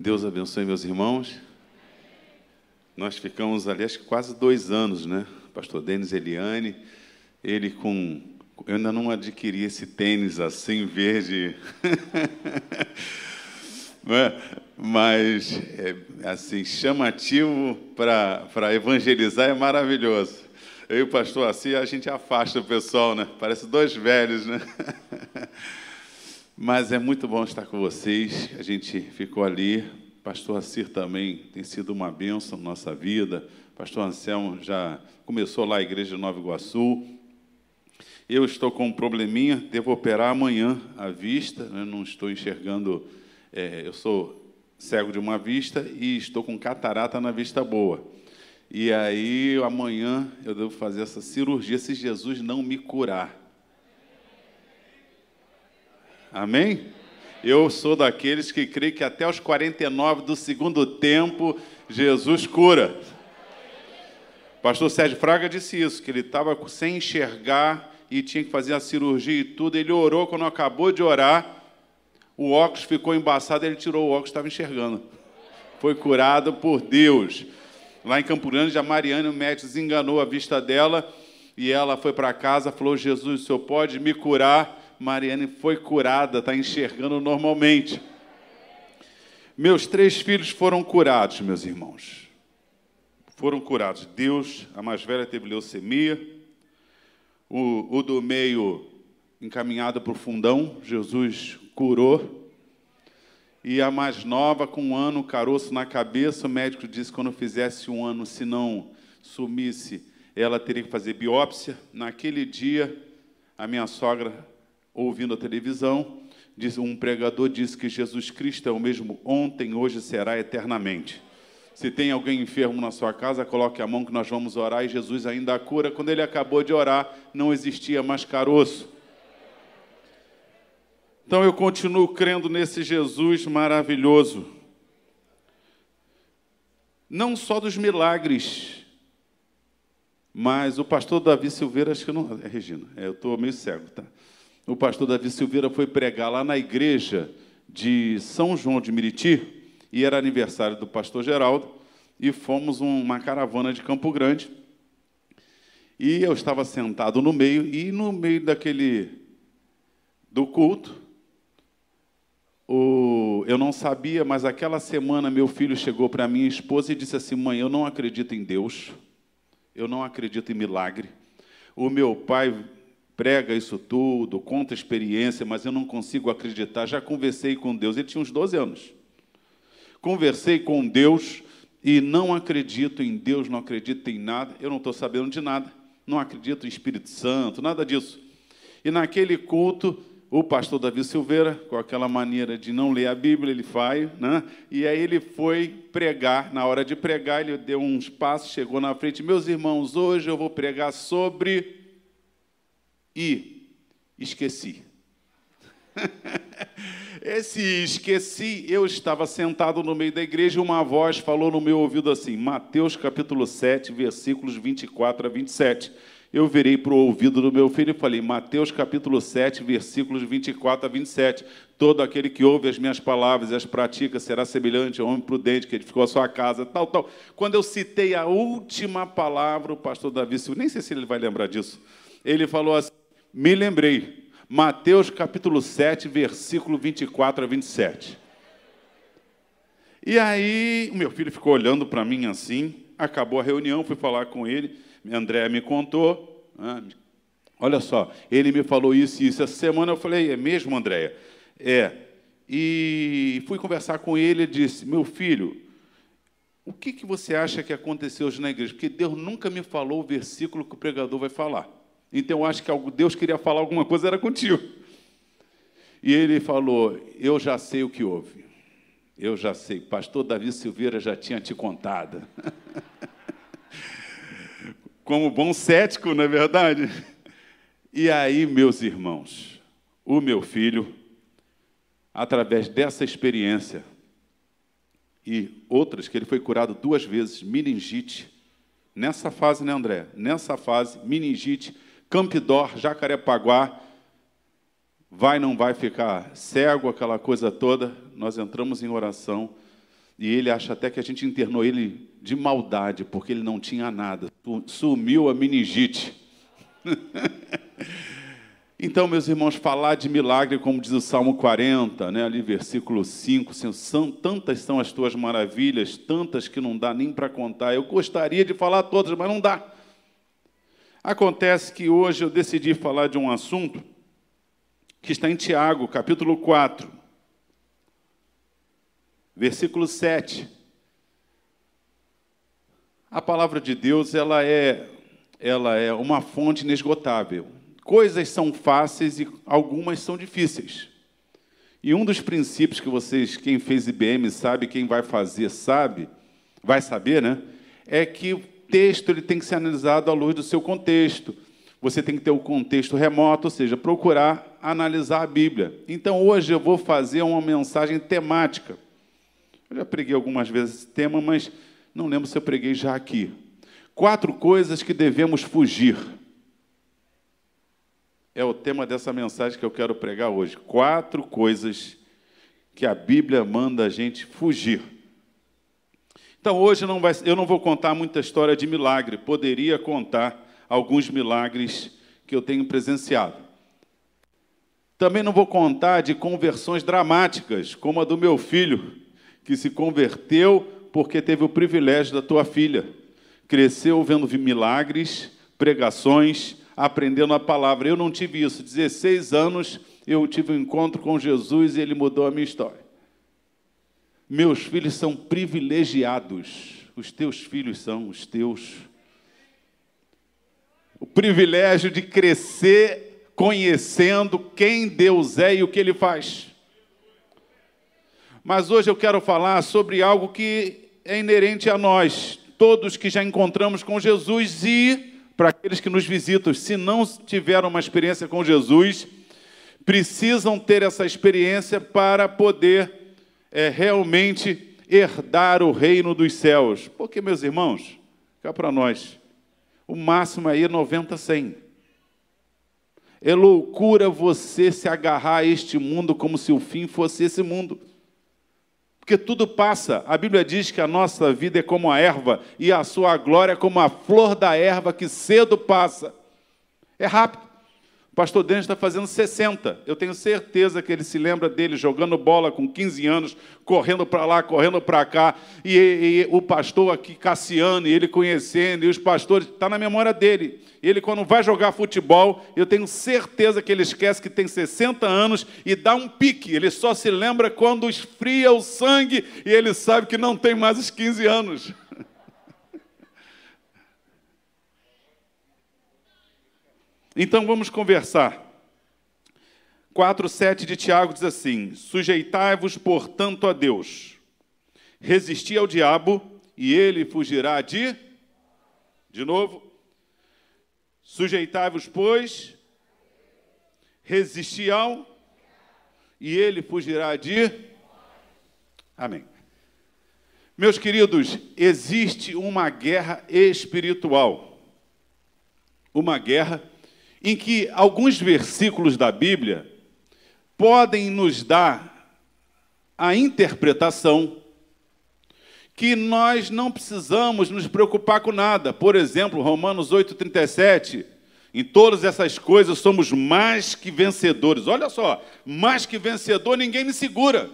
Deus abençoe meus irmãos. Nós ficamos ali, acho que quase dois anos, né? Pastor Denis Eliane, ele com. Eu ainda não adquiri esse tênis assim, verde. é? Mas, é, assim, chamativo para evangelizar é maravilhoso. Eu e o pastor assim, a gente afasta o pessoal, né? Parece dois velhos, né? Mas é muito bom estar com vocês. A gente ficou ali. Pastor Assir também tem sido uma bênção na nossa vida. Pastor Anselmo já começou lá a igreja de Nova Iguaçu. Eu estou com um probleminha, devo operar amanhã a vista, né? não estou enxergando. É, eu sou cego de uma vista e estou com catarata na vista boa. E aí amanhã eu devo fazer essa cirurgia se Jesus não me curar. Amém? Eu sou daqueles que creem que até os 49 do segundo tempo, Jesus cura. pastor Sérgio Fraga disse isso, que ele estava sem enxergar e tinha que fazer a cirurgia e tudo. Ele orou, quando acabou de orar, o óculos ficou embaçado, ele tirou o óculos, estava enxergando. Foi curado por Deus. Lá em Campo Grande, a Mariana, o médico, desenganou a vista dela e ela foi para casa, falou: Jesus, o senhor pode me curar? Mariane foi curada, está enxergando normalmente. Meus três filhos foram curados, meus irmãos. Foram curados. Deus, a mais velha teve leucemia, o, o do meio encaminhado para o fundão, Jesus curou. E a mais nova, com um ano, caroço na cabeça, o médico disse que quando fizesse um ano, se não sumisse, ela teria que fazer biópsia. Naquele dia, a minha sogra ouvindo a televisão, um pregador disse que Jesus Cristo é o mesmo ontem, hoje será eternamente. Se tem alguém enfermo na sua casa, coloque a mão que nós vamos orar e Jesus ainda a cura. Quando ele acabou de orar, não existia mais caroço. Então eu continuo crendo nesse Jesus maravilhoso. Não só dos milagres, mas o pastor Davi Silveira, acho que não. É Regina, é, eu estou meio cego, tá? O pastor Davi Silveira foi pregar lá na igreja de São João de Miriti, e era aniversário do pastor Geraldo, e fomos uma caravana de Campo Grande. E eu estava sentado no meio, e no meio daquele do culto, o, eu não sabia, mas aquela semana meu filho chegou para minha esposa e disse assim: Mãe, eu não acredito em Deus, eu não acredito em milagre. O meu pai prega isso tudo, conta experiência, mas eu não consigo acreditar. Já conversei com Deus, ele tinha uns 12 anos. Conversei com Deus e não acredito em Deus, não acredito em nada, eu não estou sabendo de nada, não acredito em Espírito Santo, nada disso. E naquele culto, o pastor Davi Silveira, com aquela maneira de não ler a Bíblia, ele vai, né? e aí ele foi pregar. Na hora de pregar, ele deu uns passos, chegou na frente. Meus irmãos, hoje eu vou pregar sobre e esqueci. Esse esqueci, eu estava sentado no meio da igreja e uma voz falou no meu ouvido assim, Mateus capítulo 7, versículos 24 a 27. Eu virei para o ouvido do meu filho e falei, Mateus capítulo 7, versículos 24 a 27. Todo aquele que ouve as minhas palavras e as pratica será semelhante ao homem prudente que edificou a sua casa, tal, tal. Quando eu citei a última palavra, o pastor Davi, nem sei se ele vai lembrar disso, ele falou assim, me lembrei. Mateus capítulo 7, versículo 24 a 27. E aí, o meu filho ficou olhando para mim assim, acabou a reunião, fui falar com ele, André me contou, né? olha só, ele me falou isso e isso. Essa semana eu falei, é mesmo, Andréia? É. E fui conversar com ele e disse, meu filho, o que, que você acha que aconteceu hoje na igreja? Porque Deus nunca me falou o versículo que o pregador vai falar. Então eu acho que Deus queria falar alguma coisa, era contigo. E ele falou: Eu já sei o que houve. Eu já sei. Pastor Davi Silveira já tinha te contado. Como bom cético, não é verdade? E aí, meus irmãos, o meu filho, através dessa experiência e outras, que ele foi curado duas vezes, meningite, nessa fase, né, André? Nessa fase, meningite Campidor, Jacarepaguá, vai não vai ficar cego, aquela coisa toda. Nós entramos em oração. E ele acha até que a gente internou ele de maldade, porque ele não tinha nada. Sumiu a meningite. Então, meus irmãos, falar de milagre, como diz o Salmo 40, né, ali versículo 5, assim, são, tantas são as tuas maravilhas, tantas que não dá nem para contar. Eu gostaria de falar todas, mas não dá. Acontece que hoje eu decidi falar de um assunto que está em Tiago, capítulo 4, versículo 7. A palavra de Deus, ela é, ela é uma fonte inesgotável coisas são fáceis e algumas são difíceis. E um dos princípios que vocês, quem fez IBM sabe, quem vai fazer sabe, vai saber, né? É que texto ele tem que ser analisado à luz do seu contexto. Você tem que ter o contexto remoto, ou seja, procurar analisar a Bíblia. Então hoje eu vou fazer uma mensagem temática. Eu já preguei algumas vezes esse tema, mas não lembro se eu preguei já aqui. Quatro coisas que devemos fugir é o tema dessa mensagem que eu quero pregar hoje. Quatro coisas que a Bíblia manda a gente fugir. Então, hoje não vai, eu não vou contar muita história de milagre, poderia contar alguns milagres que eu tenho presenciado. Também não vou contar de conversões dramáticas, como a do meu filho, que se converteu porque teve o privilégio da tua filha. Cresceu vendo milagres, pregações, aprendendo a palavra. Eu não tive isso. 16 anos eu tive um encontro com Jesus e ele mudou a minha história. Meus filhos são privilegiados. Os teus filhos são os teus. O privilégio de crescer conhecendo quem Deus é e o que ele faz. Mas hoje eu quero falar sobre algo que é inerente a nós, todos que já encontramos com Jesus e para aqueles que nos visitam, se não tiveram uma experiência com Jesus, precisam ter essa experiência para poder é, realmente herdar o reino dos céus. Porque, meus irmãos, cá para nós, o máximo aí é 90, 100. É loucura você se agarrar a este mundo como se o fim fosse esse mundo porque tudo passa. A Bíblia diz que a nossa vida é como a erva e a sua glória é como a flor da erva que cedo passa. É rápido pastor Denis está fazendo 60. Eu tenho certeza que ele se lembra dele jogando bola com 15 anos, correndo para lá, correndo para cá, e, e, o pastor aqui, Cassiano, e ele conhecendo, e os pastores, está na memória dele. Ele, quando vai jogar futebol, eu tenho certeza que ele esquece que tem 60 anos e dá um pique. Ele só se lembra quando esfria o sangue e ele sabe que não tem mais os 15 anos. Então vamos conversar. 4,7 de Tiago diz assim: Sujeitai-vos, portanto, a Deus, resisti ao diabo, e ele fugirá de. De novo. Sujeitai-vos, pois, resisti ao, e ele fugirá de. Amém. Meus queridos, existe uma guerra espiritual. Uma guerra em que alguns versículos da Bíblia podem nos dar a interpretação que nós não precisamos nos preocupar com nada. Por exemplo, Romanos 8,37. Em todas essas coisas somos mais que vencedores. Olha só, mais que vencedor, ninguém me segura.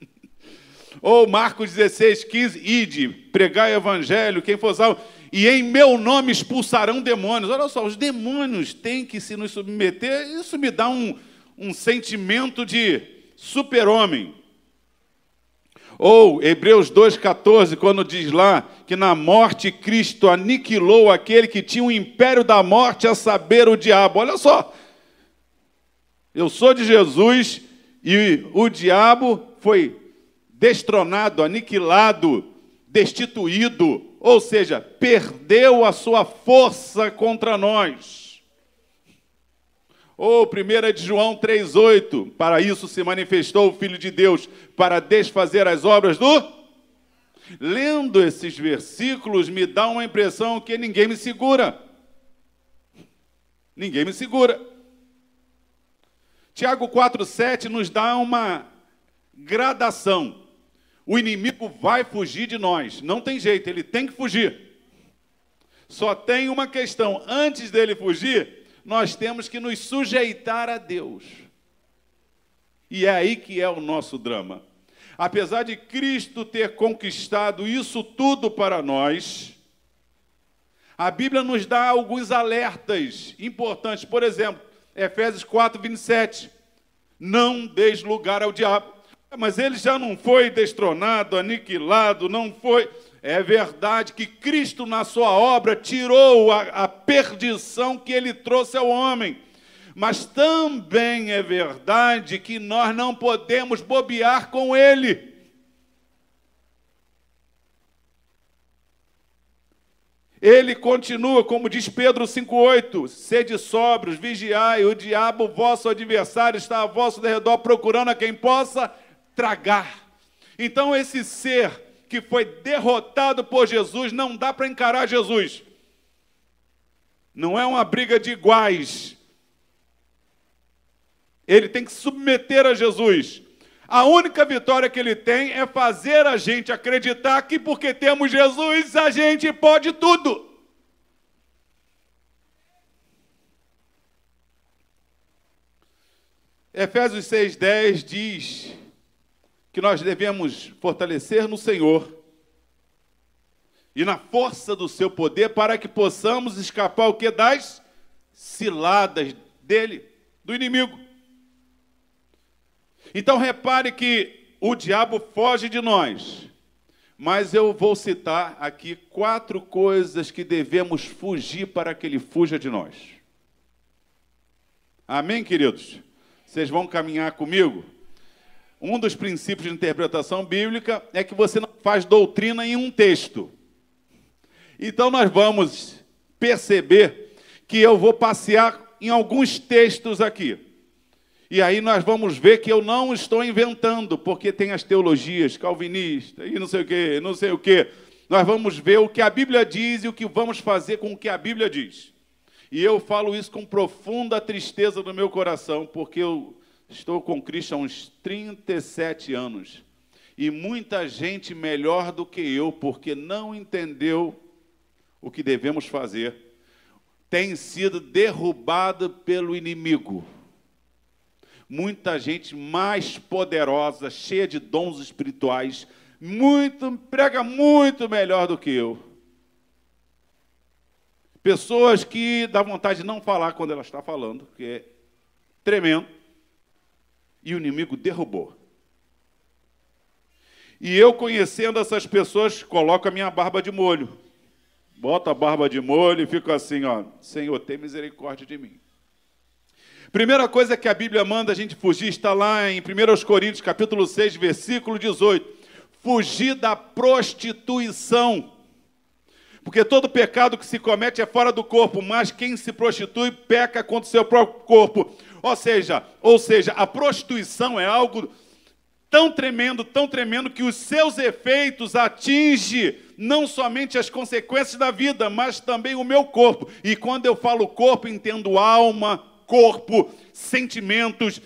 Ou Marcos 16, 15, ide, pregai o evangelho, quem for salvo e em meu nome expulsarão demônios. Olha só, os demônios têm que se nos submeter, isso me dá um, um sentimento de super-homem. Ou Hebreus 2,14, quando diz lá que na morte Cristo aniquilou aquele que tinha o império da morte, a saber, o diabo. Olha só, eu sou de Jesus e o diabo foi destronado, aniquilado, destituído, ou seja, perdeu a sua força contra nós. Ou 1 de João 3,8: Para isso se manifestou o Filho de Deus, para desfazer as obras do. Lendo esses versículos, me dá uma impressão que ninguém me segura. Ninguém me segura. Tiago 4,7 nos dá uma gradação. O inimigo vai fugir de nós. Não tem jeito, ele tem que fugir. Só tem uma questão: antes dele fugir, nós temos que nos sujeitar a Deus. E é aí que é o nosso drama. Apesar de Cristo ter conquistado isso tudo para nós, a Bíblia nos dá alguns alertas importantes. Por exemplo, Efésios 4, 27. Não deis lugar ao diabo. Mas ele já não foi destronado, aniquilado, não foi. É verdade que Cristo, na sua obra, tirou a, a perdição que ele trouxe ao homem. Mas também é verdade que nós não podemos bobear com ele. Ele continua, como diz Pedro 5,8: sede sóbrios, vigiai, o diabo, vosso adversário, está a vosso derredor, procurando a quem possa tragar. Então, esse ser que foi derrotado por Jesus, não dá para encarar Jesus. Não é uma briga de iguais. Ele tem que submeter a Jesus. A única vitória que ele tem é fazer a gente acreditar que porque temos Jesus, a gente pode tudo. Efésios 6,10 diz que nós devemos fortalecer no Senhor e na força do seu poder para que possamos escapar o que das ciladas dele, do inimigo. Então repare que o diabo foge de nós. Mas eu vou citar aqui quatro coisas que devemos fugir para que ele fuja de nós. Amém, queridos? Vocês vão caminhar comigo? Um dos princípios de interpretação bíblica é que você não faz doutrina em um texto. Então nós vamos perceber que eu vou passear em alguns textos aqui. E aí nós vamos ver que eu não estou inventando, porque tem as teologias calvinistas e não sei o que, não sei o que. Nós vamos ver o que a Bíblia diz e o que vamos fazer com o que a Bíblia diz. E eu falo isso com profunda tristeza no meu coração, porque eu estou com Cristo há uns 37 anos. E muita gente melhor do que eu, porque não entendeu o que devemos fazer, tem sido derrubado pelo inimigo muita gente mais poderosa, cheia de dons espirituais, muito prega muito melhor do que eu. Pessoas que dá vontade de não falar quando ela está falando, que é tremendo. E o inimigo derrubou. E eu, conhecendo essas pessoas, coloco a minha barba de molho. Boto a barba de molho e fico assim, ó, Senhor, tem misericórdia de mim. Primeira coisa que a Bíblia manda a gente fugir está lá em 1 Coríntios, capítulo 6, versículo 18. Fugir da prostituição. Porque todo pecado que se comete é fora do corpo, mas quem se prostitui peca contra o seu próprio corpo. Ou seja, ou seja, a prostituição é algo tão tremendo, tão tremendo que os seus efeitos atingem não somente as consequências da vida, mas também o meu corpo. E quando eu falo corpo, entendo alma, corpo, sentimentos.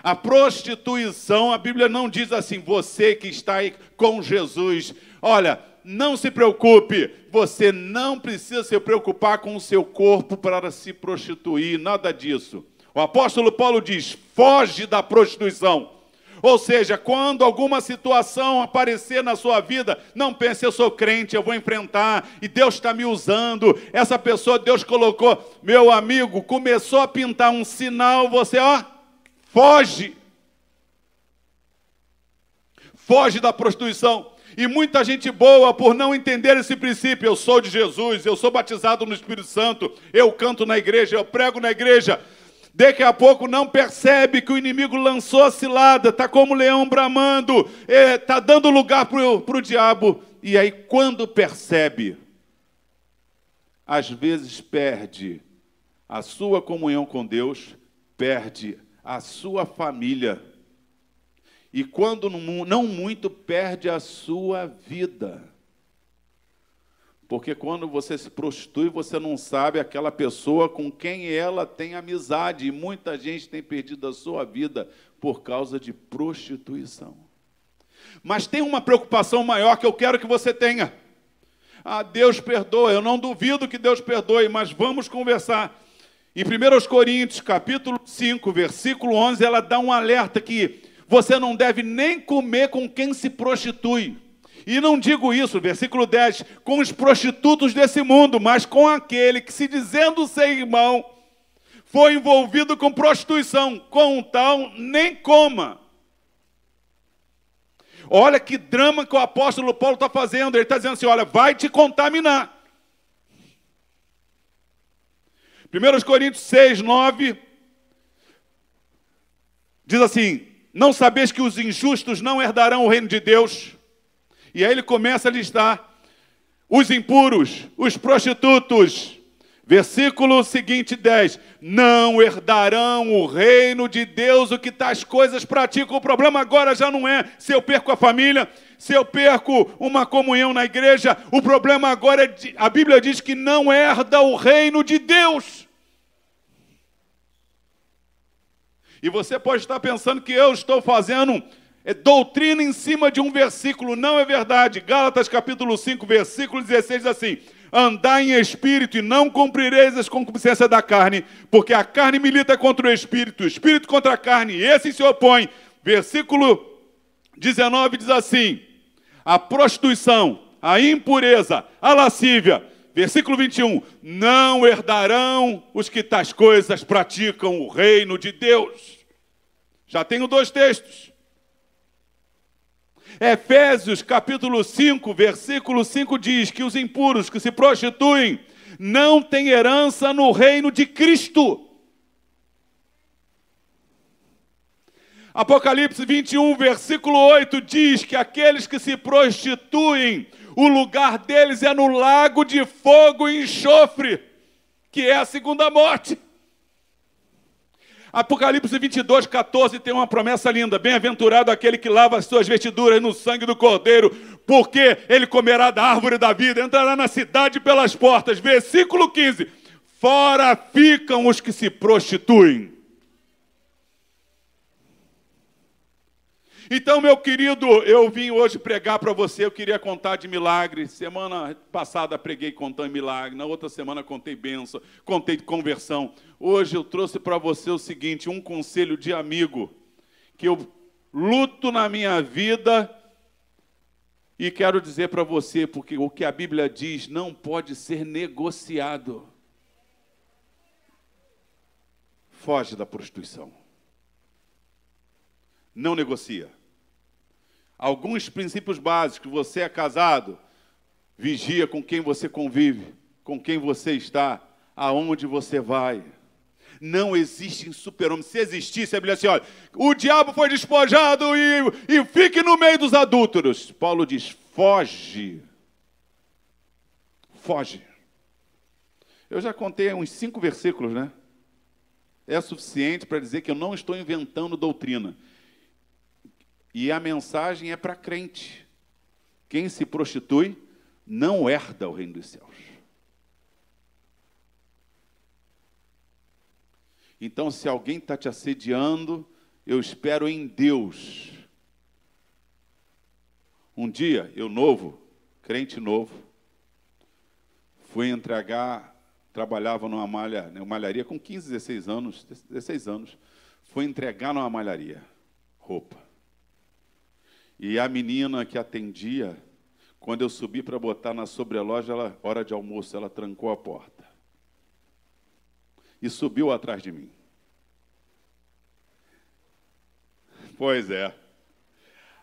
A prostituição, a Bíblia não diz assim, você que está aí com Jesus, olha, não se preocupe, você não precisa se preocupar com o seu corpo para se prostituir, nada disso. O apóstolo Paulo diz: foge da prostituição. Ou seja, quando alguma situação aparecer na sua vida, não pense, eu sou crente, eu vou enfrentar, e Deus está me usando. Essa pessoa, Deus colocou, meu amigo, começou a pintar um sinal, você, ó, foge. Foge da prostituição. E muita gente boa, por não entender esse princípio, eu sou de Jesus, eu sou batizado no Espírito Santo, eu canto na igreja, eu prego na igreja, Daqui a pouco não percebe que o inimigo lançou a cilada, está como leão bramando, está é, dando lugar para o diabo. E aí, quando percebe, às vezes perde a sua comunhão com Deus, perde a sua família. E quando não muito, perde a sua vida. Porque quando você se prostitui, você não sabe aquela pessoa com quem ela tem amizade. E muita gente tem perdido a sua vida por causa de prostituição. Mas tem uma preocupação maior que eu quero que você tenha. Ah, Deus perdoa, eu não duvido que Deus perdoe, mas vamos conversar. Em 1 Coríntios, capítulo 5, versículo 11, ela dá um alerta que você não deve nem comer com quem se prostitui. E não digo isso, versículo 10, com os prostitutos desse mundo, mas com aquele que, se dizendo ser irmão, foi envolvido com prostituição, com tal nem coma. Olha que drama que o apóstolo Paulo está fazendo. Ele está dizendo assim: olha, vai te contaminar. 1 Coríntios 6, 9, diz assim: Não sabeis que os injustos não herdarão o reino de Deus? E aí ele começa a listar os impuros, os prostitutos. Versículo seguinte 10: Não herdarão o reino de Deus o que tais coisas praticam. O problema agora já não é se eu perco a família, se eu perco uma comunhão na igreja. O problema agora é, a Bíblia diz que não herda o reino de Deus. E você pode estar pensando que eu estou fazendo é doutrina em cima de um versículo, não é verdade. Gálatas capítulo 5, versículo 16 diz assim: Andai em espírito e não cumprireis as concupiscências da carne, porque a carne milita contra o espírito, o espírito contra a carne, e esse se opõe. Versículo 19 diz assim: A prostituição, a impureza, a lascívia, versículo 21, não herdarão os que tais coisas praticam o reino de Deus. Já tenho dois textos. Efésios capítulo 5, versículo 5 diz que os impuros que se prostituem não têm herança no reino de Cristo. Apocalipse 21, versículo 8 diz que aqueles que se prostituem, o lugar deles é no lago de fogo e enxofre, que é a segunda morte. Apocalipse 22, 14 tem uma promessa linda: Bem-aventurado aquele que lava as suas vestiduras no sangue do Cordeiro, porque ele comerá da árvore da vida, entrará na cidade pelas portas. Versículo 15: Fora ficam os que se prostituem. Então, meu querido, eu vim hoje pregar para você, eu queria contar de milagres. Semana passada preguei contando milagre, na outra semana contei bênção, contei de conversão. Hoje eu trouxe para você o seguinte, um conselho de amigo, que eu luto na minha vida e quero dizer para você, porque o que a Bíblia diz não pode ser negociado. Foge da prostituição. Não negocia alguns princípios básicos. Você é casado, vigia com quem você convive, com quem você está, aonde você vai. Não existe super-homem. Se existisse, a Bíblia assim: olha, o diabo foi despojado e, e fique no meio dos adúlteros. Paulo diz: foge. Foge. Eu já contei uns cinco versículos, né? É suficiente para dizer que eu não estou inventando doutrina. E a mensagem é para crente. Quem se prostitui não herda o reino dos céus. Então, se alguém está te assediando, eu espero em Deus. Um dia, eu novo, crente novo, fui entregar, trabalhava numa malha, numa malharia com 15, 16 anos, 16 anos, fui entregar numa malharia roupa. E a menina que atendia, quando eu subi para botar na sobreloja, ela, hora de almoço, ela trancou a porta. E subiu atrás de mim. Pois é.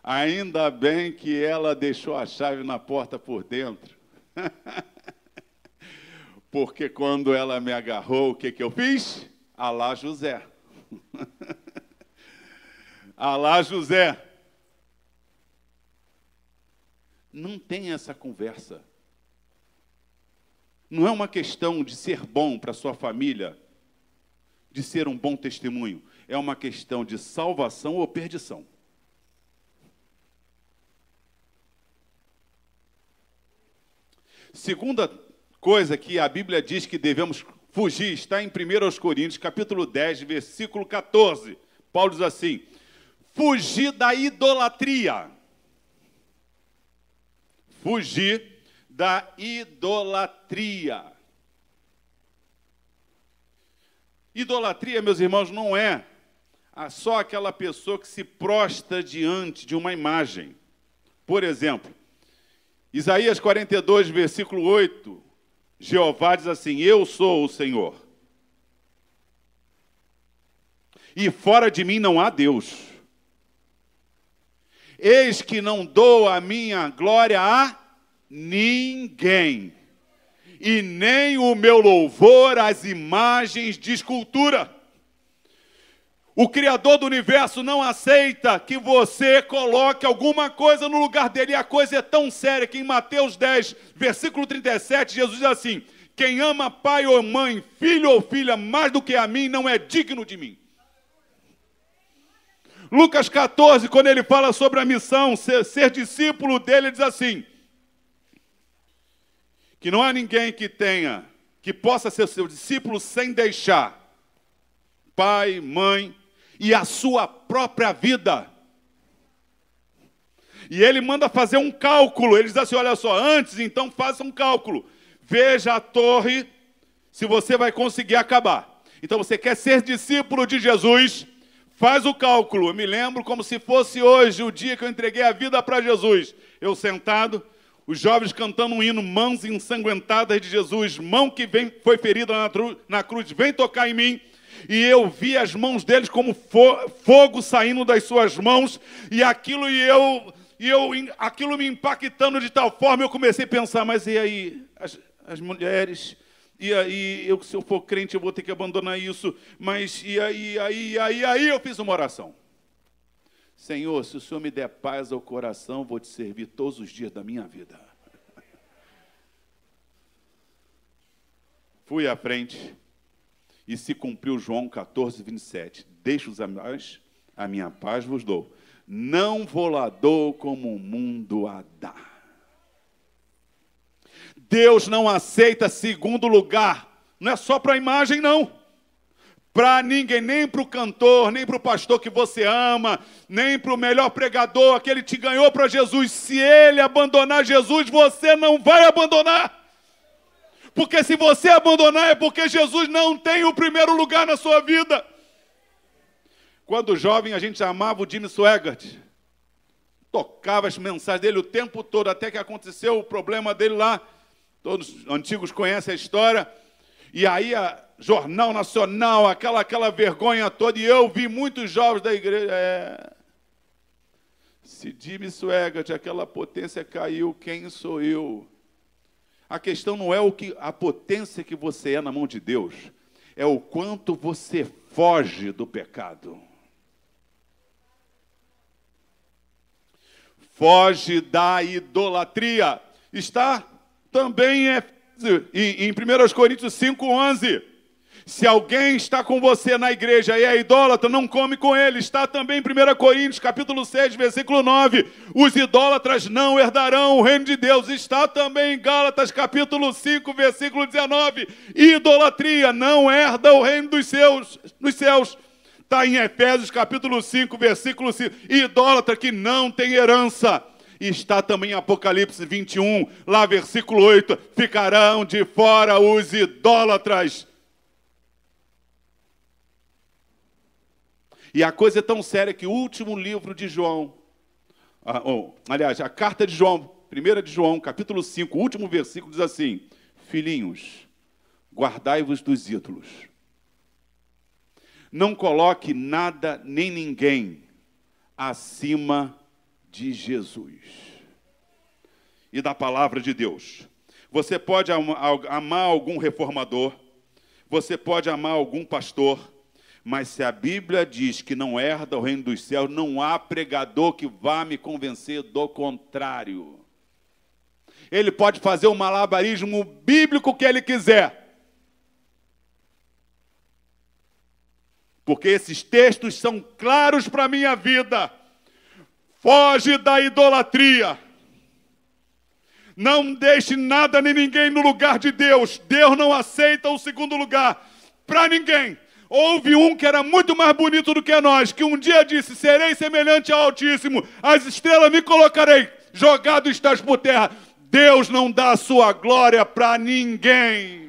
Ainda bem que ela deixou a chave na porta por dentro. Porque quando ela me agarrou, o que, que eu fiz? Alá José. Alá José. Não tem essa conversa. Não é uma questão de ser bom para sua família, de ser um bom testemunho. É uma questão de salvação ou perdição. Segunda coisa que a Bíblia diz que devemos fugir está em 1 Coríntios, capítulo 10, versículo 14. Paulo diz assim: fugir da idolatria. fugir da idolatria. Idolatria, meus irmãos, não é só aquela pessoa que se prostra diante de uma imagem. Por exemplo, Isaías 42, versículo 8, Jeová diz assim: Eu sou o Senhor. E fora de mim não há Deus. Eis que não dou a minha glória a ninguém, e nem o meu louvor às imagens de escultura. O Criador do universo não aceita que você coloque alguma coisa no lugar dele. E a coisa é tão séria que em Mateus 10, versículo 37, Jesus diz assim: Quem ama pai ou mãe, filho ou filha mais do que a mim, não é digno de mim. Lucas 14, quando ele fala sobre a missão, ser, ser discípulo dele, ele diz assim: que não há ninguém que tenha, que possa ser seu discípulo sem deixar pai, mãe e a sua própria vida. E ele manda fazer um cálculo. Ele diz assim: olha só, antes então faça um cálculo. Veja a torre, se você vai conseguir acabar. Então você quer ser discípulo de Jesus, faz o cálculo. Eu me lembro como se fosse hoje o dia que eu entreguei a vida para Jesus. Eu sentado, os jovens cantando um hino, mãos ensanguentadas de Jesus, mão que vem, foi ferida na, na cruz, vem tocar em mim. E eu vi as mãos deles como fo fogo saindo das suas mãos, e aquilo e eu, e eu aquilo me impactando de tal forma, eu comecei a pensar, mas e aí, as, as mulheres, e aí, eu, se eu for crente, eu vou ter que abandonar isso, mas e aí, aí, aí, aí eu fiz uma oração. Senhor, se o Senhor me der paz ao coração, vou te servir todos os dias da minha vida. Fui à frente e se cumpriu João 14, 27. Deixo-os a a minha paz vos dou. Não vou lá dou como o mundo a dá. Deus não aceita segundo lugar. Não é só para a imagem, não para ninguém, nem para o cantor, nem para o pastor que você ama, nem para o melhor pregador, aquele que te ganhou para Jesus. Se ele abandonar Jesus, você não vai abandonar. Porque se você abandonar é porque Jesus não tem o primeiro lugar na sua vida. Quando jovem, a gente amava o Jimmy Swaggart. Tocava as mensagens dele o tempo todo, até que aconteceu o problema dele lá. Todos os antigos conhecem a história. E aí a, Jornal Nacional, aquela, aquela vergonha toda, e eu vi muitos jovens da igreja. É... Se Jimmy Swaggart, aquela potência caiu, quem sou eu? A questão não é o que a potência que você é na mão de Deus, é o quanto você foge do pecado. Foge da idolatria. Está também em, em 1 Coríntios 5,11. Se alguém está com você na igreja e é idólatra, não come com ele. Está também em 1 Coríntios, capítulo 6, versículo 9. Os idólatras não herdarão o reino de Deus. Está também em Gálatas, capítulo 5, versículo 19. Idolatria não herda o reino dos, seus, dos céus. Está em Efésios, capítulo 5, versículo 5. Idólatra que não tem herança. Está também em Apocalipse 21, lá versículo 8, ficarão de fora os idólatras. E a coisa é tão séria que o último livro de João, ah, oh, aliás, a carta de João, 1 de João, capítulo 5, o último versículo diz assim: Filhinhos, guardai-vos dos ídolos. Não coloque nada nem ninguém acima de Jesus e da palavra de Deus. Você pode amar algum reformador, você pode amar algum pastor, mas se a Bíblia diz que não herda o reino dos céus, não há pregador que vá me convencer do contrário. Ele pode fazer o malabarismo bíblico que ele quiser. Porque esses textos são claros para a minha vida. Foge da idolatria. Não deixe nada nem ninguém no lugar de Deus. Deus não aceita o segundo lugar para ninguém. Houve um que era muito mais bonito do que nós, que um dia disse: Serei semelhante ao Altíssimo, as estrelas me colocarei, jogado estás por terra. Deus não dá a sua glória para ninguém.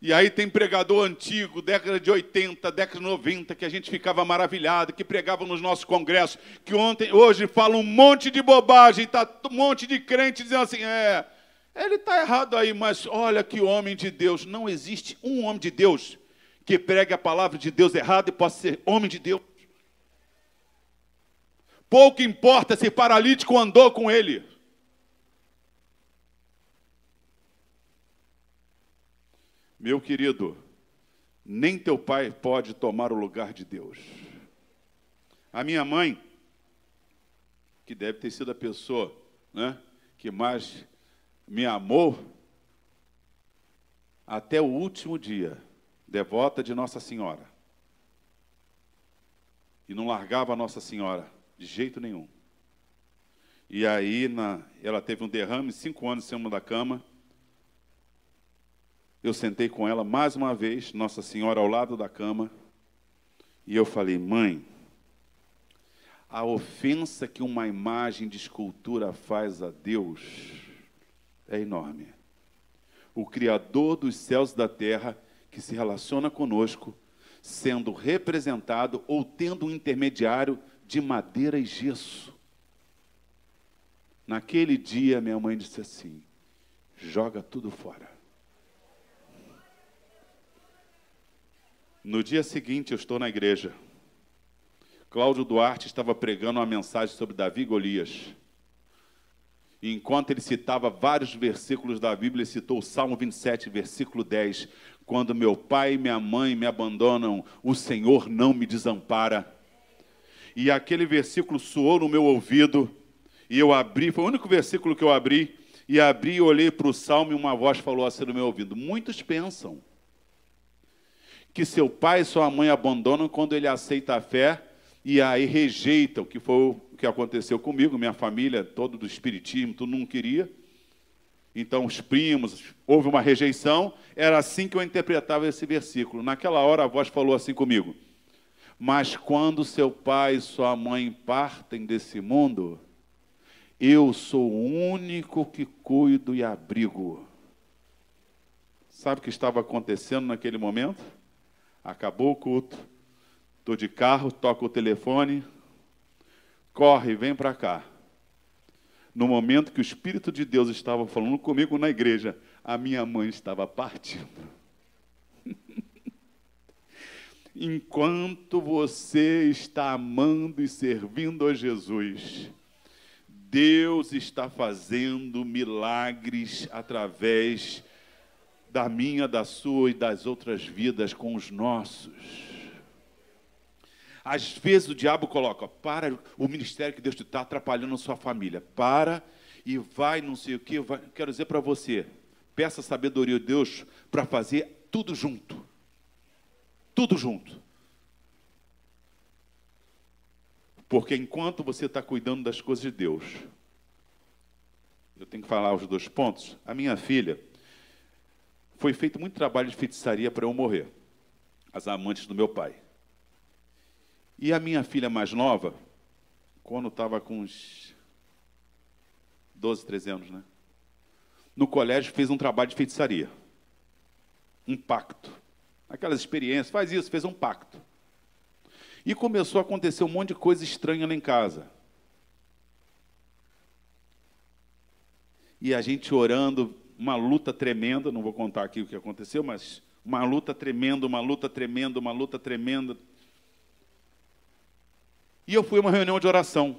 E aí tem pregador antigo, década de 80, década de 90, que a gente ficava maravilhado, que pregava nos nossos congressos, que ontem, hoje fala um monte de bobagem, tá um monte de crente dizendo assim, é, ele está errado aí, mas olha que homem de Deus. Não existe um homem de Deus que pregue a palavra de Deus errado e possa ser homem de Deus. Pouco importa se paralítico andou com ele. Meu querido, nem teu pai pode tomar o lugar de Deus. A minha mãe, que deve ter sido a pessoa né, que mais me amou até o último dia, devota de Nossa Senhora. E não largava Nossa Senhora de jeito nenhum. E aí na, ela teve um derrame, cinco anos em cima da cama. Eu sentei com ela mais uma vez, Nossa Senhora ao lado da cama, e eu falei, mãe, a ofensa que uma imagem de escultura faz a Deus é enorme. O Criador dos céus e da terra, que se relaciona conosco, sendo representado ou tendo um intermediário de madeira e gesso. Naquele dia, minha mãe disse assim: joga tudo fora. No dia seguinte, eu estou na igreja. Cláudio Duarte estava pregando uma mensagem sobre Davi e Golias. Enquanto ele citava vários versículos da Bíblia, ele citou o Salmo 27, versículo 10. Quando meu pai e minha mãe me abandonam, o Senhor não me desampara. E aquele versículo soou no meu ouvido, e eu abri, foi o único versículo que eu abri, e abri e olhei para o salmo e uma voz falou assim no meu ouvido: Muitos pensam que seu pai e sua mãe abandonam quando ele aceita a fé e aí rejeitam, que foi o que aconteceu comigo, minha família, todo do espiritismo, tudo não queria. Então, os primos, houve uma rejeição, era assim que eu interpretava esse versículo. Naquela hora, a voz falou assim comigo: Mas quando seu pai e sua mãe partem desse mundo, eu sou o único que cuido e abrigo. Sabe o que estava acontecendo naquele momento? Acabou o culto Estou de carro, toco o telefone, corre, vem para cá. No momento que o Espírito de Deus estava falando comigo na igreja, a minha mãe estava partindo. Enquanto você está amando e servindo a Jesus, Deus está fazendo milagres através da minha, da sua e das outras vidas com os nossos. Às vezes o diabo coloca, para o ministério que Deus te está atrapalhando a sua família. Para e vai, não sei o que. Vai. Quero dizer para você, peça sabedoria de Deus para fazer tudo junto. Tudo junto. Porque enquanto você está cuidando das coisas de Deus, eu tenho que falar os dois pontos. A minha filha, foi feito muito trabalho de feitiçaria para eu morrer. As amantes do meu pai. E a minha filha mais nova, quando estava com uns 12, 13 anos, né? No colégio fez um trabalho de feitiçaria. Um pacto. Aquelas experiências, faz isso, fez um pacto. E começou a acontecer um monte de coisa estranha lá em casa. E a gente orando, uma luta tremenda, não vou contar aqui o que aconteceu, mas uma luta tremenda, uma luta tremenda, uma luta tremenda. E eu fui a uma reunião de oração.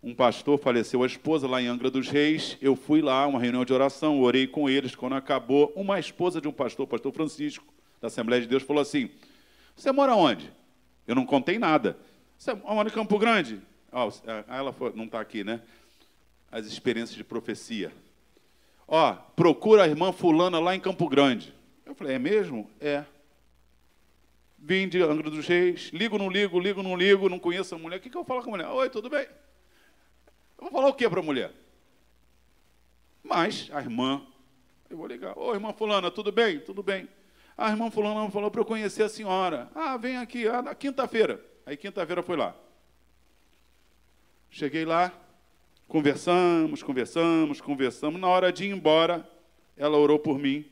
Um pastor faleceu a esposa lá em Angra dos Reis. Eu fui lá, uma reunião de oração, orei com eles. Quando acabou, uma esposa de um pastor, pastor Francisco, da Assembleia de Deus, falou assim: Você mora onde? Eu não contei nada. Você mora em Campo Grande? Oh, ela foi, não está aqui, né? As experiências de profecia. Ó, procura a irmã fulana lá em Campo Grande. Eu falei, é mesmo? É. Vim de Angra dos Reis, ligo, não ligo, ligo, não ligo, não conheço a mulher. O que, que eu falar com a mulher? Oi, tudo bem? Eu vou falar o que para a mulher? Mas a irmã, eu vou ligar. Oi, irmã fulana, tudo bem? Tudo bem. A irmã fulana falou para eu conhecer a senhora. Ah, vem aqui, ah, quinta-feira. Aí quinta-feira foi lá. Cheguei lá, conversamos, conversamos, conversamos. Na hora de ir embora, ela orou por mim,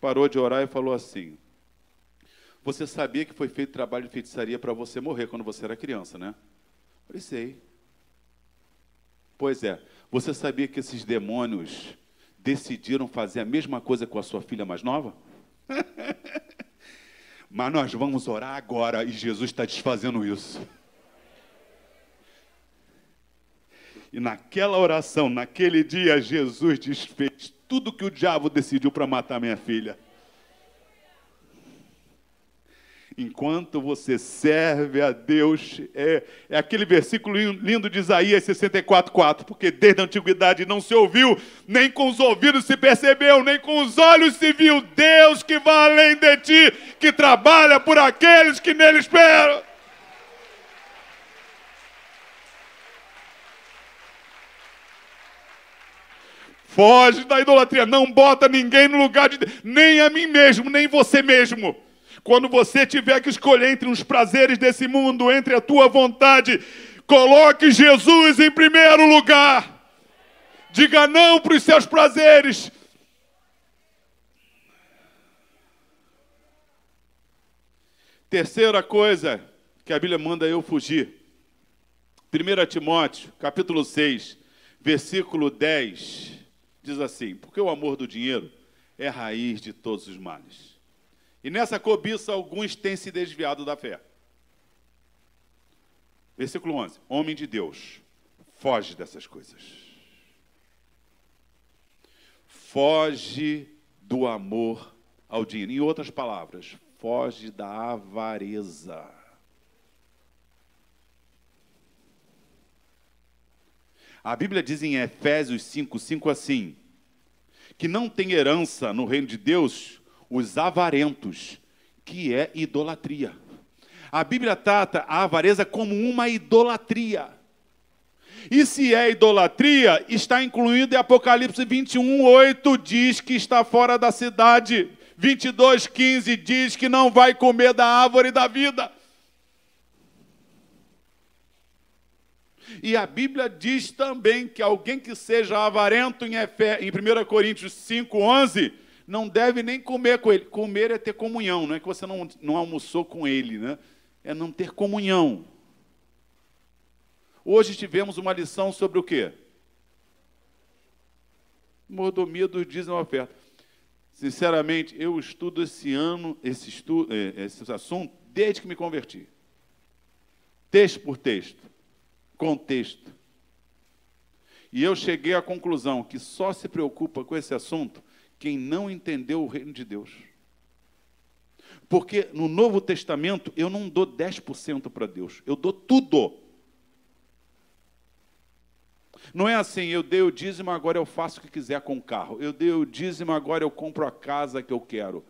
parou de orar e falou assim: Você sabia que foi feito trabalho de feitiçaria para você morrer quando você era criança, né? Eu sei. Pois é, você sabia que esses demônios decidiram fazer a mesma coisa com a sua filha mais nova? Mas nós vamos orar agora e Jesus está desfazendo isso. E naquela oração, naquele dia, Jesus desfez tudo que o diabo decidiu para matar minha filha. Enquanto você serve a Deus, é, é aquele versículo lindo de Isaías 64,4, porque desde a antiguidade não se ouviu, nem com os ouvidos se percebeu, nem com os olhos se viu Deus que vai além de ti, que trabalha por aqueles que nele esperam. Foge da idolatria, não bota ninguém no lugar de nem a mim mesmo, nem você mesmo. Quando você tiver que escolher entre os prazeres desse mundo, entre a tua vontade, coloque Jesus em primeiro lugar. Diga não para os seus prazeres. Terceira coisa que a Bíblia manda eu fugir. 1 Timóteo, capítulo 6, versículo 10 diz assim: Porque o amor do dinheiro é a raiz de todos os males. E nessa cobiça, alguns têm se desviado da fé. Versículo 11: Homem de Deus, foge dessas coisas. Foge do amor ao dinheiro. Em outras palavras, foge da avareza. A Bíblia diz em Efésios 5, 5 assim: que não tem herança no reino de Deus os avarentos, que é idolatria. A Bíblia trata a avareza como uma idolatria. E se é idolatria, está incluído em Apocalipse 21, 8, diz que está fora da cidade. 22, 15 diz que não vai comer da árvore da vida. E a Bíblia diz também que alguém que seja avarento em, Efé, em 1 Coríntios 5,11, não deve nem comer com ele. Comer é ter comunhão, não é que você não, não almoçou com ele, né? É não ter comunhão. Hoje tivemos uma lição sobre o quê? Mordomia dos dízimos oferta. Sinceramente, eu estudo esse ano, esse, estudo, é, esse assunto, desde que me converti. Texto por texto contexto. E eu cheguei à conclusão que só se preocupa com esse assunto quem não entendeu o reino de Deus. Porque no Novo Testamento eu não dou 10% para Deus, eu dou tudo. Não é assim, eu dei o dízimo, agora eu faço o que quiser com o carro. Eu dei o dízimo, agora eu compro a casa que eu quero.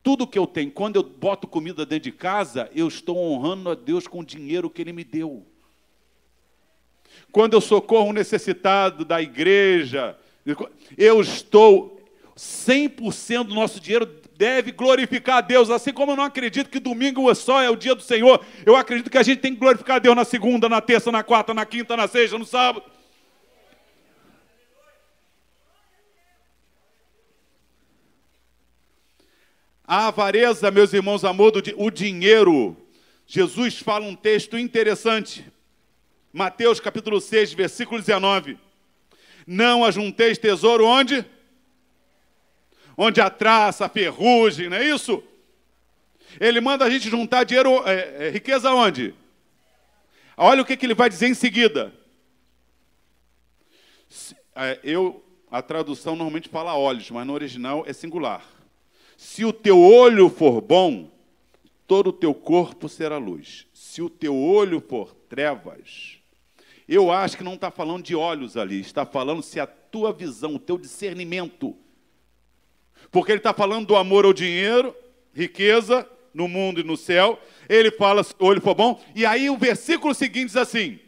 Tudo que eu tenho, quando eu boto comida dentro de casa, eu estou honrando a Deus com o dinheiro que Ele me deu. Quando eu socorro um necessitado da igreja, eu estou 100% do nosso dinheiro deve glorificar a Deus, assim como eu não acredito que domingo só é o dia do Senhor, eu acredito que a gente tem que glorificar a Deus na segunda, na terça, na quarta, na quinta, na sexta, no sábado. A avareza, meus irmãos, amor o dinheiro. Jesus fala um texto interessante. Mateus capítulo 6, versículo 19. Não ajunteis tesouro onde? Onde a traça, a ferrugem, não é isso? Ele manda a gente juntar dinheiro, é, é, riqueza onde? Olha o que, que ele vai dizer em seguida. É, eu, a tradução normalmente fala olhos, mas no original é singular. Se o teu olho for bom, todo o teu corpo será luz. Se o teu olho for trevas, eu acho que não está falando de olhos ali, está falando se a tua visão, o teu discernimento. Porque ele está falando do amor ao dinheiro, riqueza no mundo e no céu. Ele fala se o olho for bom. E aí o versículo seguinte diz assim: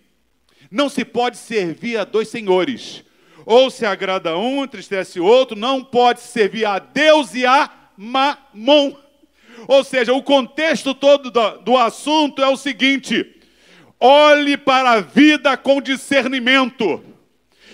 Não se pode servir a dois senhores. Ou se agrada um, entristece o outro, não pode servir a Deus e a mamon. Ou seja, o contexto todo do, do assunto é o seguinte: olhe para a vida com discernimento.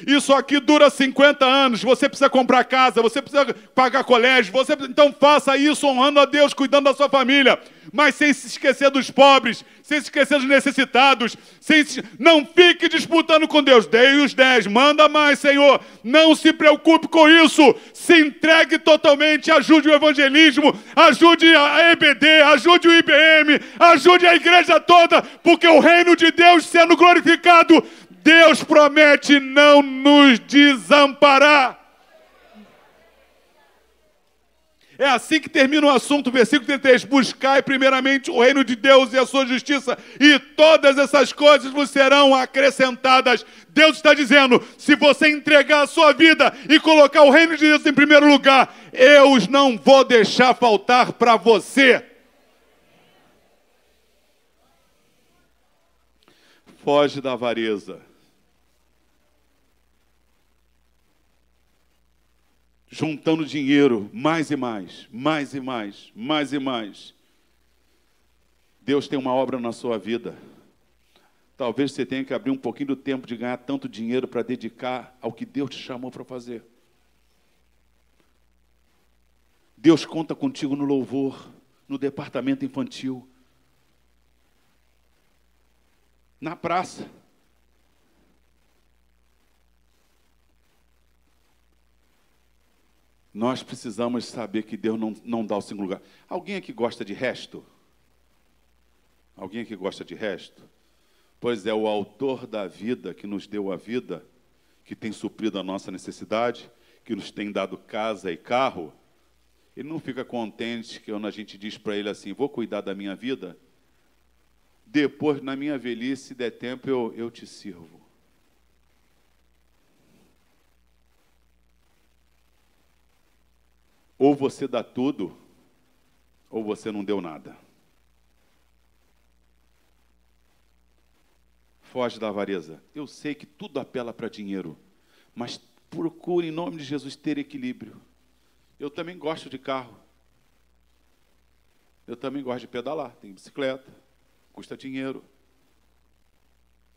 Isso aqui dura 50 anos. Você precisa comprar casa, você precisa pagar colégio, você então faça isso honrando a Deus, cuidando da sua família, mas sem se esquecer dos pobres, sem se esquecer dos necessitados, sem se... não fique disputando com Deus. Dei os 10, manda mais, Senhor. Não se preocupe com isso. Se entregue totalmente, ajude o evangelismo, ajude a EBD, ajude o IBM, ajude a igreja toda, porque o reino de Deus sendo glorificado Deus promete não nos desamparar. É assim que termina o assunto, versículo 33. Buscai primeiramente o reino de Deus e a sua justiça, e todas essas coisas vos serão acrescentadas. Deus está dizendo: se você entregar a sua vida e colocar o reino de Deus em primeiro lugar, eu os não vou deixar faltar para você. Foge da avareza. Juntando dinheiro, mais e mais, mais e mais, mais e mais. Deus tem uma obra na sua vida. Talvez você tenha que abrir um pouquinho do tempo de ganhar tanto dinheiro para dedicar ao que Deus te chamou para fazer. Deus conta contigo no louvor, no departamento infantil, na praça. Nós precisamos saber que Deus não, não dá o segundo lugar. Alguém aqui gosta de resto? Alguém aqui gosta de resto? Pois é, o autor da vida que nos deu a vida, que tem suprido a nossa necessidade, que nos tem dado casa e carro, ele não fica contente que quando a gente diz para ele assim: vou cuidar da minha vida, depois, na minha velhice, se der tempo, eu, eu te sirvo. Ou você dá tudo, ou você não deu nada. Foge da avareza. Eu sei que tudo apela para dinheiro, mas procure, em nome de Jesus, ter equilíbrio. Eu também gosto de carro. Eu também gosto de pedalar. Tenho bicicleta, custa dinheiro.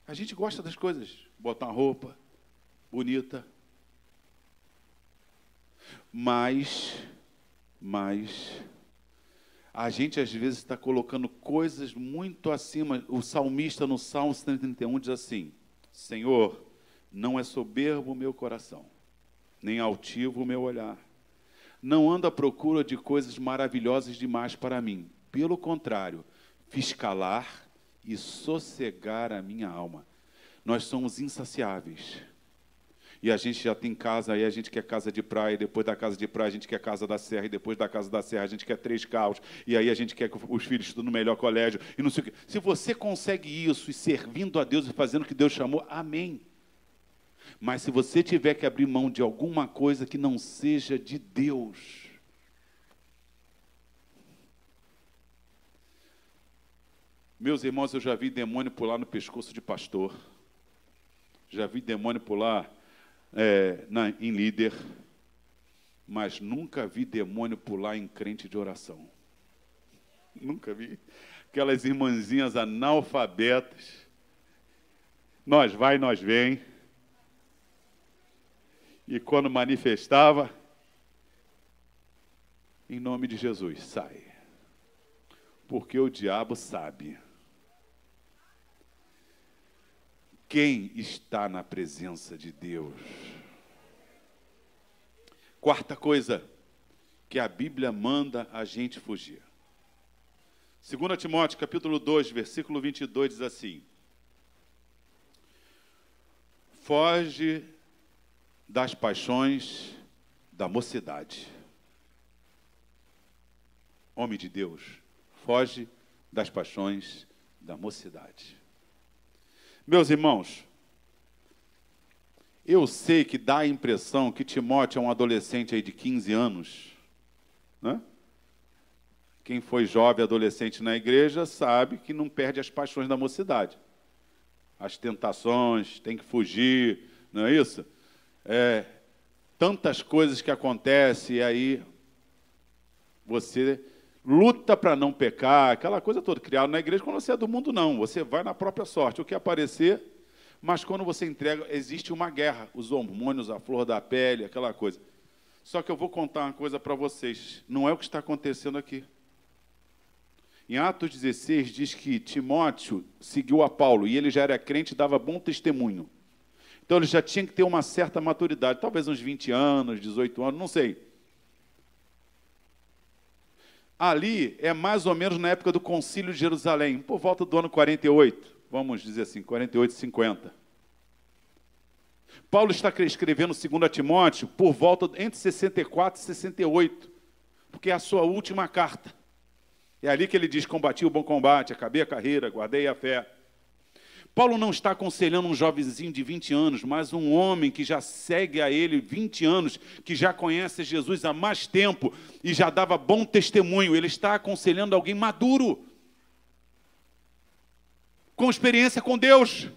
A gente gosta das coisas. Botar uma roupa bonita. Mas mas a gente às vezes está colocando coisas muito acima. O salmista no Salmo 131 diz assim: Senhor, não é soberbo o meu coração, nem altivo o meu olhar. Não ando à procura de coisas maravilhosas demais para mim. Pelo contrário, fiz calar e sossegar a minha alma. Nós somos insaciáveis e a gente já tem casa, aí a gente quer casa de praia, depois da casa de praia a gente quer casa da serra, e depois da casa da serra a gente quer três carros, e aí a gente quer que os filhos estudem no melhor colégio, e não sei o quê. Se você consegue isso e servindo a Deus e fazendo o que Deus chamou, amém. Mas se você tiver que abrir mão de alguma coisa que não seja de Deus, Meus irmãos, eu já vi demônio pular no pescoço de pastor. Já vi demônio pular é, na, em líder, mas nunca vi demônio pular em crente de oração. Nunca vi. Aquelas irmãzinhas analfabetas. Nós vai, nós vem. E quando manifestava, em nome de Jesus, sai. Porque o diabo sabe. Quem está na presença de Deus? Quarta coisa que a Bíblia manda a gente fugir. 2 Timóteo, capítulo 2, versículo 22 diz assim: Foge das paixões da mocidade. Homem de Deus, foge das paixões da mocidade. Meus irmãos, eu sei que dá a impressão que Timóteo é um adolescente aí de 15 anos. Né? Quem foi jovem adolescente na igreja sabe que não perde as paixões da mocidade. As tentações, tem que fugir, não é isso? É, tantas coisas que acontecem e aí você luta para não pecar, aquela coisa toda. Criado na igreja, quando você é do mundo, não. Você vai na própria sorte. O que aparecer, mas quando você entrega, existe uma guerra. Os hormônios, a flor da pele, aquela coisa. Só que eu vou contar uma coisa para vocês. Não é o que está acontecendo aqui. Em Atos 16 diz que Timóteo seguiu a Paulo e ele já era crente e dava bom testemunho. Então ele já tinha que ter uma certa maturidade, talvez uns 20 anos, 18 anos, não sei. Ali é mais ou menos na época do Concílio de Jerusalém, por volta do ano 48, vamos dizer assim, 48, 50. Paulo está escrevendo 2 Timóteo por volta entre 64 e 68, porque é a sua última carta. É ali que ele diz: Combati o bom combate, acabei a carreira, guardei a fé. Paulo não está aconselhando um jovenzinho de 20 anos, mas um homem que já segue a ele 20 anos, que já conhece Jesus há mais tempo e já dava bom testemunho. Ele está aconselhando alguém maduro, com experiência com Deus.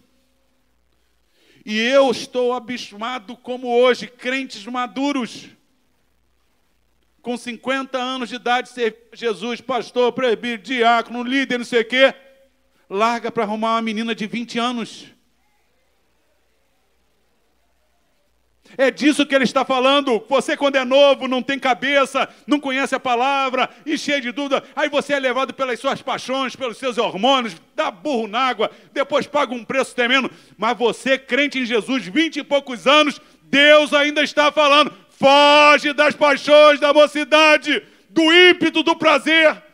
E eu estou abismado como hoje, crentes maduros, com 50 anos de idade, servir Jesus, pastor, presbítero, diácono, líder, não sei o quê larga para arrumar uma menina de 20 anos. É disso que ele está falando. Você, quando é novo, não tem cabeça, não conhece a palavra e cheio de dúvida, aí você é levado pelas suas paixões, pelos seus hormônios, dá burro na água, depois paga um preço tremendo. Mas você, crente em Jesus, vinte e poucos anos, Deus ainda está falando: foge das paixões da mocidade, do ímpeto do prazer.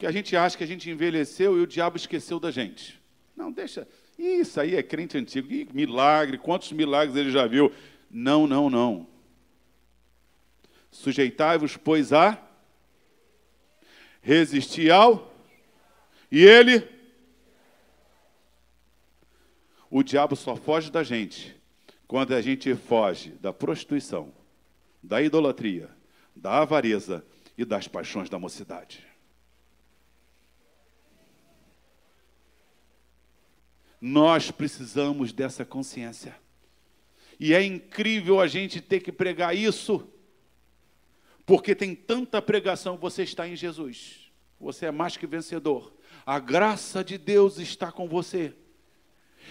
Que a gente acha que a gente envelheceu e o diabo esqueceu da gente. Não, deixa. Isso aí é crente antigo. Ih, milagre, quantos milagres ele já viu? Não, não, não. Sujeitai-vos, pois, a resistir ao. E ele. O diabo só foge da gente quando a gente foge da prostituição, da idolatria, da avareza e das paixões da mocidade. Nós precisamos dessa consciência. E é incrível a gente ter que pregar isso, porque tem tanta pregação, você está em Jesus. Você é mais que vencedor. A graça de Deus está com você.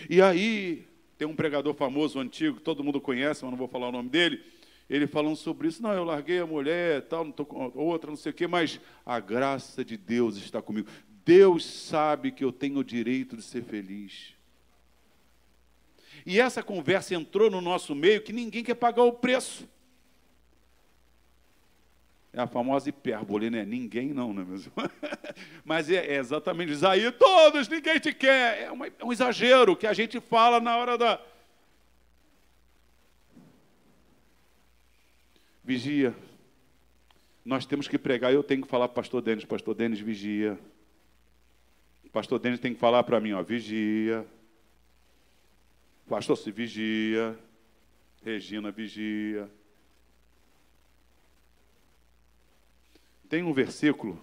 E aí, tem um pregador famoso, antigo, todo mundo conhece, mas não vou falar o nome dele. Ele falando sobre isso, não, eu larguei a mulher, tal, não estou com outra, não sei o quê, mas a graça de Deus está comigo. Deus sabe que eu tenho o direito de ser feliz. E essa conversa entrou no nosso meio que ninguém quer pagar o preço. É a famosa hipérbole, né? Ninguém não, não é mesmo? Mas é, é exatamente isso aí, todos, ninguém te quer. É, é um exagero que a gente fala na hora da. Vigia. Nós temos que pregar, eu tenho que falar para o pastor Denis, pastor Denis, vigia. Pastor Denis tem que falar para mim, ó, vigia. Pastor, se vigia. Regina, vigia. Tem um versículo,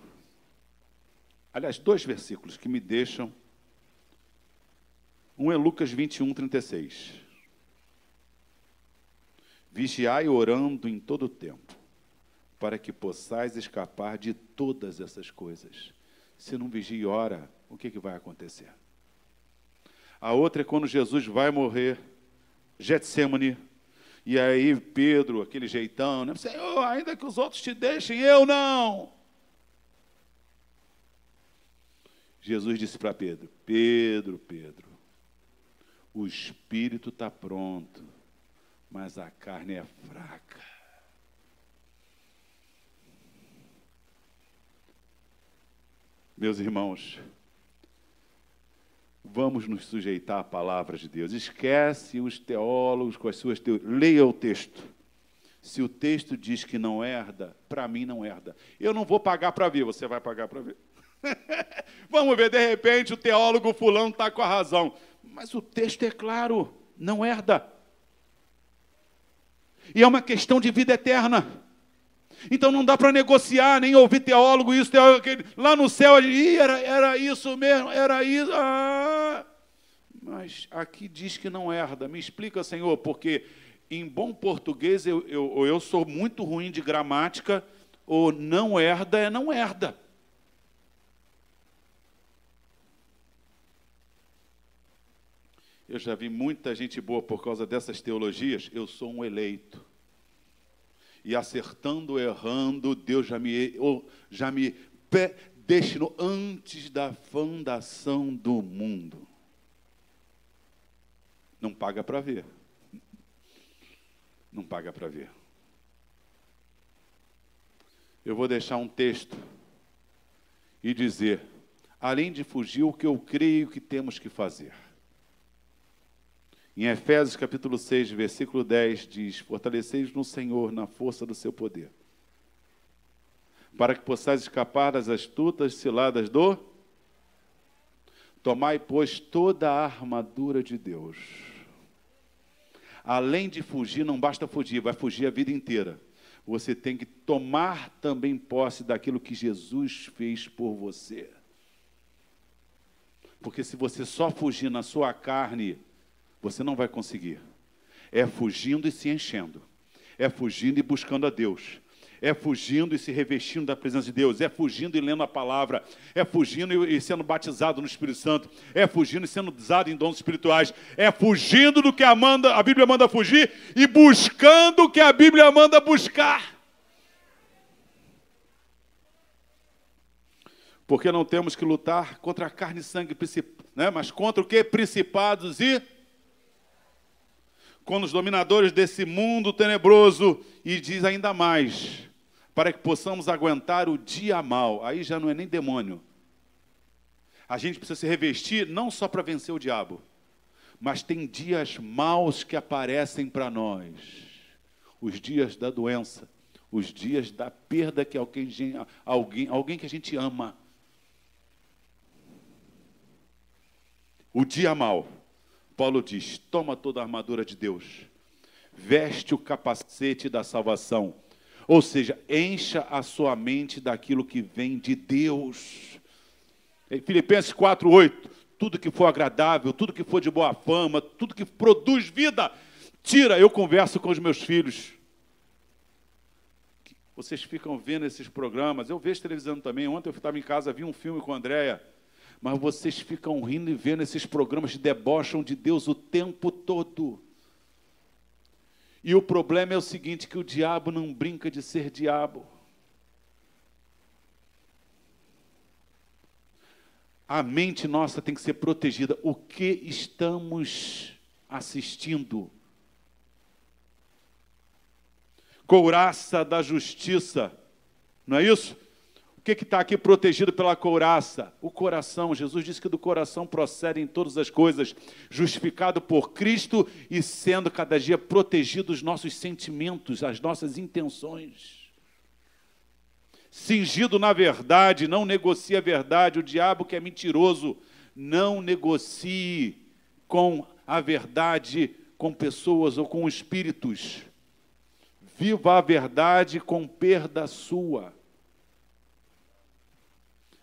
aliás, dois versículos que me deixam. Um é Lucas 21, 36. Vigiai orando em todo o tempo, para que possais escapar de todas essas coisas. Se não vigia e ora, o que, que vai acontecer? A outra é quando Jesus vai morrer, Getsemane, e aí Pedro, aquele jeitão, né? Senhor, ainda que os outros te deixem, eu não. Jesus disse para Pedro: Pedro, Pedro, o espírito está pronto, mas a carne é fraca. Meus irmãos, vamos nos sujeitar à palavra de Deus. Esquece os teólogos com as suas teorias. Leia o texto. Se o texto diz que não herda, para mim não herda. Eu não vou pagar para ver, você vai pagar para ver. Vamos ver, de repente o teólogo fulano está com a razão. Mas o texto é claro, não herda. E é uma questão de vida eterna. Então não dá para negociar, nem ouvir teólogo, isso, teólogo, aquele. Lá no céu, Ih, era, era isso mesmo, era isso. Ah. Mas aqui diz que não herda. Me explica, Senhor, porque em bom português, eu, eu, eu sou muito ruim de gramática, ou não herda é não herda. Eu já vi muita gente boa por causa dessas teologias. Eu sou um eleito. E acertando errando, Deus já me, já me destinou antes da fundação do mundo. Não paga para ver. Não paga para ver. Eu vou deixar um texto e dizer, além de fugir, o que eu creio que temos que fazer. Em Efésios capítulo 6, versículo 10 diz: Fortaleceis no Senhor na força do seu poder, para que possais escapar das astutas ciladas do Tomai, pois, toda a armadura de Deus. Além de fugir, não basta fugir, vai fugir a vida inteira. Você tem que tomar também posse daquilo que Jesus fez por você. Porque se você só fugir na sua carne, você não vai conseguir. É fugindo e se enchendo. É fugindo e buscando a Deus. É fugindo e se revestindo da presença de Deus. É fugindo e lendo a palavra. É fugindo e sendo batizado no Espírito Santo. É fugindo e sendo usado em dons espirituais. É fugindo do que a, manda, a Bíblia manda fugir e buscando o que a Bíblia manda buscar. Porque não temos que lutar contra a carne e sangue, né? mas contra o que? Principados e com os dominadores desse mundo tenebroso e diz ainda mais, para que possamos aguentar o dia mal. Aí já não é nem demônio. A gente precisa se revestir não só para vencer o diabo, mas tem dias maus que aparecem para nós. Os dias da doença, os dias da perda que alguém, alguém, alguém que a gente ama. O dia mal. Paulo diz: toma toda a armadura de Deus, veste o capacete da salvação, ou seja, encha a sua mente daquilo que vem de Deus. Em Filipenses 4:8, tudo que for agradável, tudo que for de boa fama, tudo que produz vida, tira. Eu converso com os meus filhos. Vocês ficam vendo esses programas, eu vejo televisão também. Ontem eu estava em casa, vi um filme com a Andréia mas vocês ficam rindo e vendo esses programas que debocham de Deus o tempo todo. E o problema é o seguinte: que o diabo não brinca de ser diabo. A mente nossa tem que ser protegida. O que estamos assistindo? Couraça da justiça, não é isso? Que está aqui protegido pela couraça? O coração. Jesus disse que do coração procedem todas as coisas, justificado por Cristo e sendo cada dia protegido os nossos sentimentos, as nossas intenções. Cingido na verdade, não negocia a verdade. O diabo que é mentiroso, não negocie com a verdade com pessoas ou com espíritos. Viva a verdade com perda sua.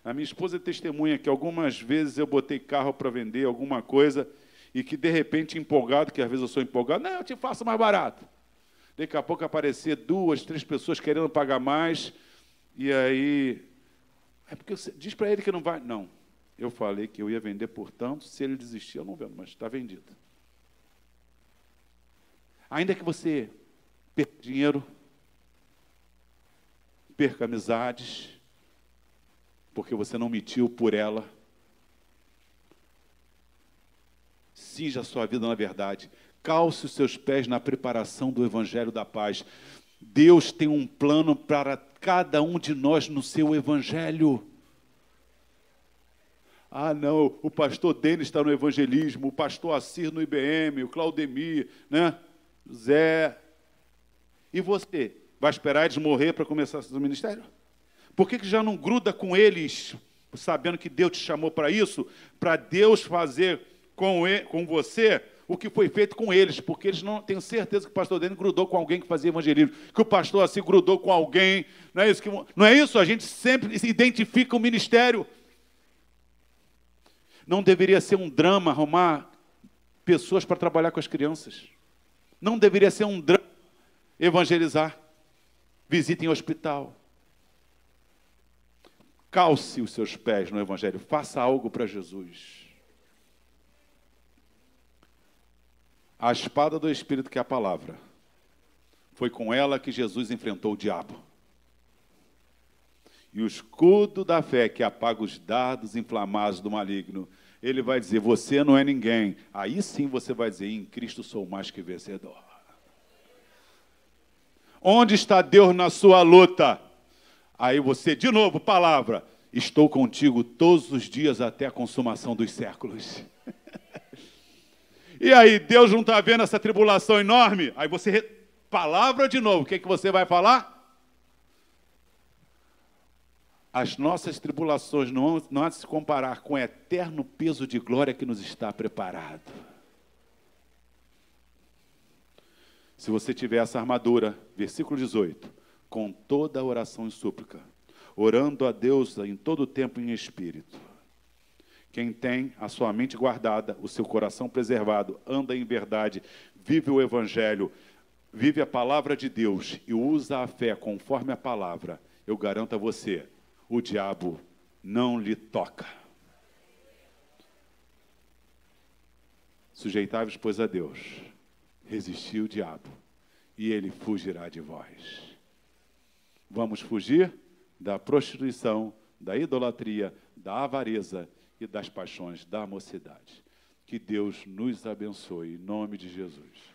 A minha esposa é testemunha que algumas vezes eu botei carro para vender alguma coisa e que de repente empolgado, que às vezes eu sou empolgado, não, eu te faço mais barato. Daqui a pouco aparecer duas, três pessoas querendo pagar mais e aí é porque você diz para ele que não vai, não. Eu falei que eu ia vender por tanto, se ele desistir eu não vendo, mas está vendido. Ainda que você perca dinheiro, perca amizades, porque você não mentiu por ela. Cinja a sua vida na verdade. Calce os seus pés na preparação do Evangelho da Paz. Deus tem um plano para cada um de nós no seu Evangelho. Ah, não, o pastor Denis está no evangelismo, o pastor Assir no IBM, o Claudemir, né? Zé. E você? Vai esperar eles morrer para começar o ministério? Por que, que já não gruda com eles, sabendo que Deus te chamou para isso? Para Deus fazer com, ele, com você o que foi feito com eles, porque eles não têm certeza que o pastor Dene grudou com alguém que fazia evangelismo, que o pastor assim grudou com alguém, não é isso que não é isso, a gente sempre identifica o ministério. Não deveria ser um drama arrumar pessoas para trabalhar com as crianças. Não deveria ser um drama evangelizar. Visite em hospital. Calce os seus pés no Evangelho. Faça algo para Jesus. A espada do Espírito, que é a palavra, foi com ela que Jesus enfrentou o diabo. E o escudo da fé, que apaga os dardos inflamados do maligno, ele vai dizer: Você não é ninguém. Aí sim você vai dizer: Em Cristo sou mais que vencedor. Onde está Deus na sua luta? Aí você, de novo, palavra: Estou contigo todos os dias até a consumação dos séculos. e aí, Deus não está vendo essa tribulação enorme? Aí você, palavra de novo, o que, é que você vai falar? As nossas tribulações não, não há de se comparar com o eterno peso de glória que nos está preparado. Se você tiver essa armadura, versículo 18, com toda a oração e súplica, orando a Deus em todo tempo em espírito. Quem tem a sua mente guardada, o seu coração preservado, anda em verdade, vive o evangelho, vive a palavra de Deus e usa a fé conforme a palavra, eu garanto a você, o diabo não lhe toca. Sujeitai-vos, pois, a Deus, resisti o diabo, e ele fugirá de vós. Vamos fugir da prostituição, da idolatria, da avareza e das paixões da mocidade. Que Deus nos abençoe, em nome de Jesus.